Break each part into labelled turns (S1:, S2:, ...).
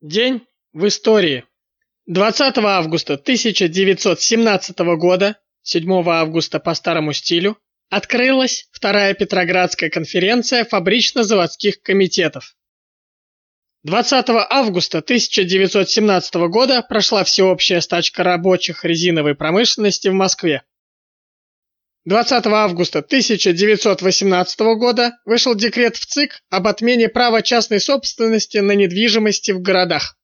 S1: День в истории. 20 августа 1917 года, 7 августа по старому стилю, открылась Вторая Петроградская конференция фабрично-заводских комитетов. 20 августа 1917 года прошла всеобщая стачка рабочих резиновой промышленности в Москве. 20 августа 1918 года вышел декрет в ЦИК об отмене права частной собственности на недвижимости в городах.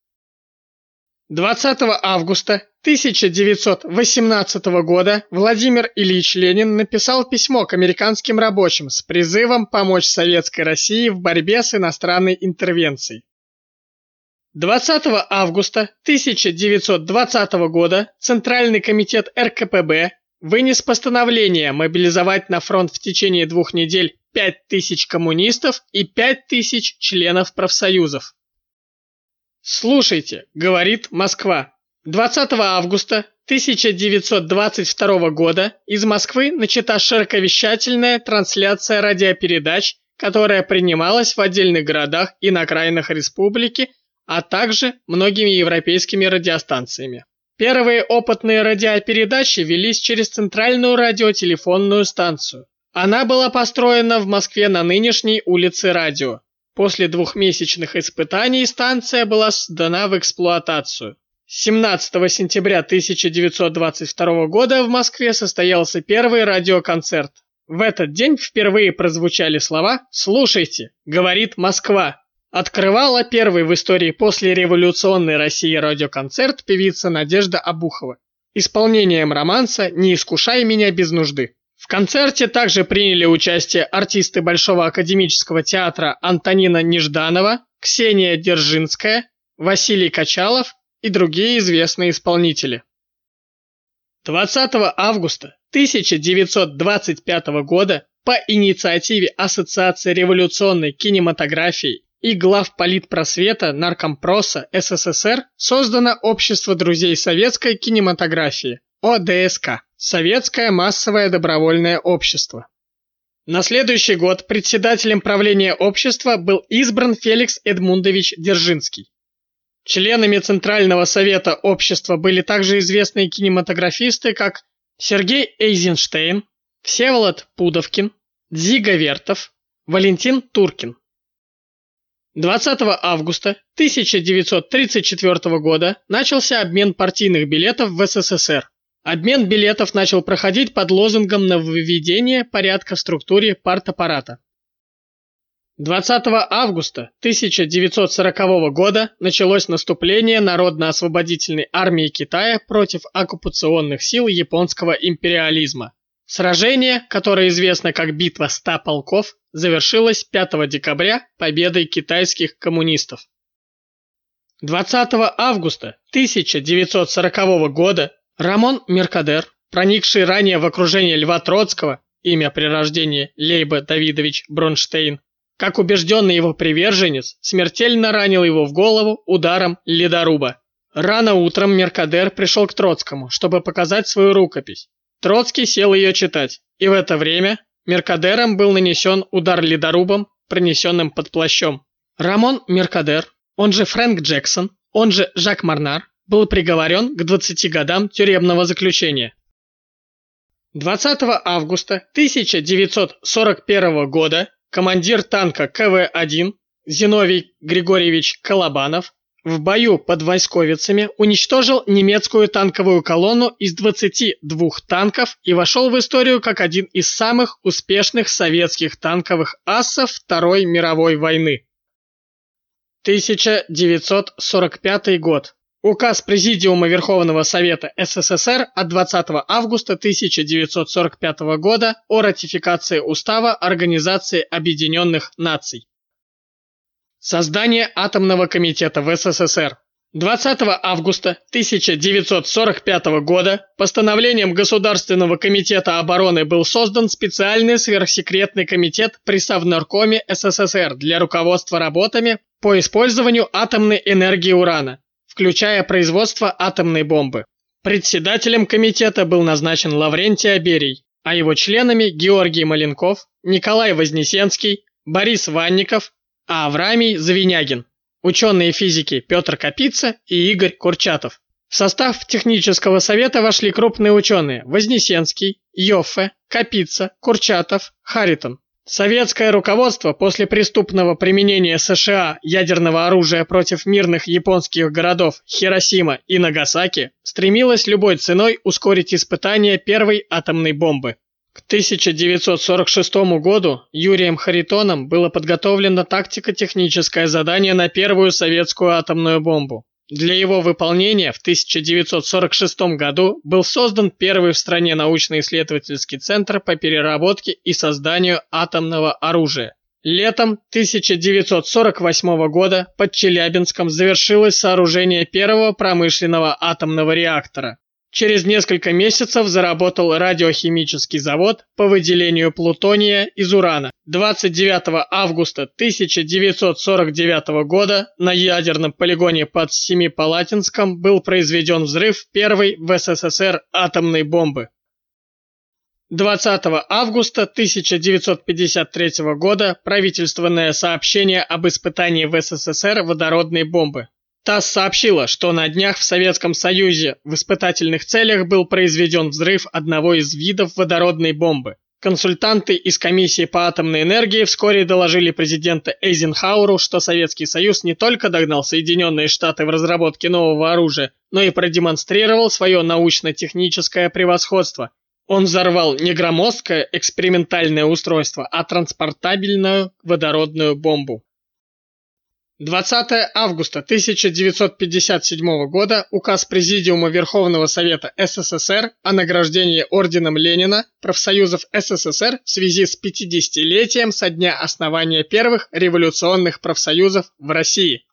S1: 20 августа 1918 года Владимир Ильич Ленин написал письмо к американским рабочим с призывом помочь Советской России в борьбе с иностранной интервенцией. 20 августа 1920 года Центральный комитет РКПБ вынес постановление мобилизовать на фронт в течение двух недель 5000 коммунистов и 5000 членов профсоюзов. «Слушайте», — говорит Москва. 20 августа 1922 года из Москвы начата широковещательная трансляция радиопередач, которая принималась в отдельных городах и на окраинах республики, а также многими европейскими радиостанциями. Первые опытные радиопередачи велись через центральную радиотелефонную станцию. Она была построена в Москве на нынешней улице Радио. После двухмесячных испытаний станция была сдана в эксплуатацию. 17 сентября 1922 года в Москве состоялся первый радиоконцерт. В этот день впервые прозвучали слова «Слушайте», говорит Москва, Открывала первый в истории после революционной России радиоконцерт певица Надежда Абухова. Исполнением романса «Не искушай меня без нужды». В концерте также приняли участие артисты Большого академического театра Антонина Нежданова, Ксения Держинская, Василий Качалов и другие известные исполнители. 20 августа 1925 года по инициативе Ассоциации революционной кинематографии и глав политпросвета Наркомпроса СССР создано Общество друзей советской кинематографии, ОДСК, Советское массовое добровольное общество. На следующий год председателем правления общества был избран Феликс Эдмундович Держинский. Членами Центрального совета общества были также известные кинематографисты, как Сергей Эйзенштейн, Всеволод Пудовкин, Дзига Вертов, Валентин Туркин. 20 августа 1934 года начался обмен партийных билетов в СССР. Обмен билетов начал проходить под лозунгом нововведения порядка в структуре партаппарата. 20 августа 1940 года началось наступление Народно-освободительной армии Китая против оккупационных сил японского империализма. Сражение, которое известно как битва ста полков, завершилось 5 декабря победой китайских коммунистов. 20 августа 1940 года Рамон Меркадер, проникший ранее в окружение Льва Троцкого, имя при рождении Лейба Давидович Бронштейн, как убежденный его приверженец, смертельно ранил его в голову ударом ледоруба. Рано утром Меркадер пришел к Троцкому, чтобы показать свою рукопись. Троцкий сел ее читать, и в это время Меркадером был нанесен удар ледорубом, пронесенным под плащом. Рамон Меркадер, он же Фрэнк Джексон, он же Жак Марнар, был приговорен к 20 годам тюремного заключения. 20 августа 1941 года командир танка КВ-1 Зиновий Григорьевич Колобанов в бою под Войсковицами уничтожил немецкую танковую колонну из 22 танков и вошел в историю как один из самых успешных советских танковых асов Второй мировой войны. 1945 год. Указ Президиума Верховного Совета СССР от 20 августа 1945 года о ратификации Устава Организации Объединенных Наций. Создание атомного комитета в СССР. 20 августа 1945 года постановлением Государственного комитета обороны был создан специальный сверхсекретный комитет при Совнаркоме СССР для руководства работами по использованию атомной энергии урана, включая производство атомной бомбы. Председателем комитета был назначен Лаврентий Аберий, а его членами Георгий Маленков, Николай Вознесенский, Борис Ванников, а Авраамий Завинягин. ученые физики Петр Капица и Игорь Курчатов. В состав технического совета вошли крупные ученые Вознесенский, Йоффе, Капица, Курчатов, Харитон. Советское руководство после преступного применения США ядерного оружия против мирных японских городов Хиросима и Нагасаки стремилось любой ценой ускорить испытания первой атомной бомбы. К 1946 году Юрием Харитоном было подготовлено тактико-техническое задание на первую советскую атомную бомбу. Для его выполнения в 1946 году был создан первый в стране научно-исследовательский центр по переработке и созданию атомного оружия. Летом 1948 года под Челябинском завершилось сооружение первого промышленного атомного реактора. Через несколько месяцев заработал радиохимический завод по выделению плутония из урана. 29 августа 1949 года на ядерном полигоне под Семипалатинском был произведен взрыв первой в СССР атомной бомбы. 20 августа 1953 года правительственное сообщение об испытании в СССР водородной бомбы. ТАСС сообщила, что на днях в Советском Союзе в испытательных целях был произведен взрыв одного из видов водородной бомбы. Консультанты из комиссии по атомной энергии вскоре доложили президенту Эйзенхауэру, что Советский Союз не только догнал Соединенные Штаты в разработке нового оружия, но и продемонстрировал свое научно-техническое превосходство. Он взорвал не громоздкое экспериментальное устройство, а транспортабельную водородную бомбу. 20 августа 1957 года указ Президиума Верховного Совета СССР о награждении орденом Ленина профсоюзов СССР в связи с 50-летием со дня основания первых революционных профсоюзов в России.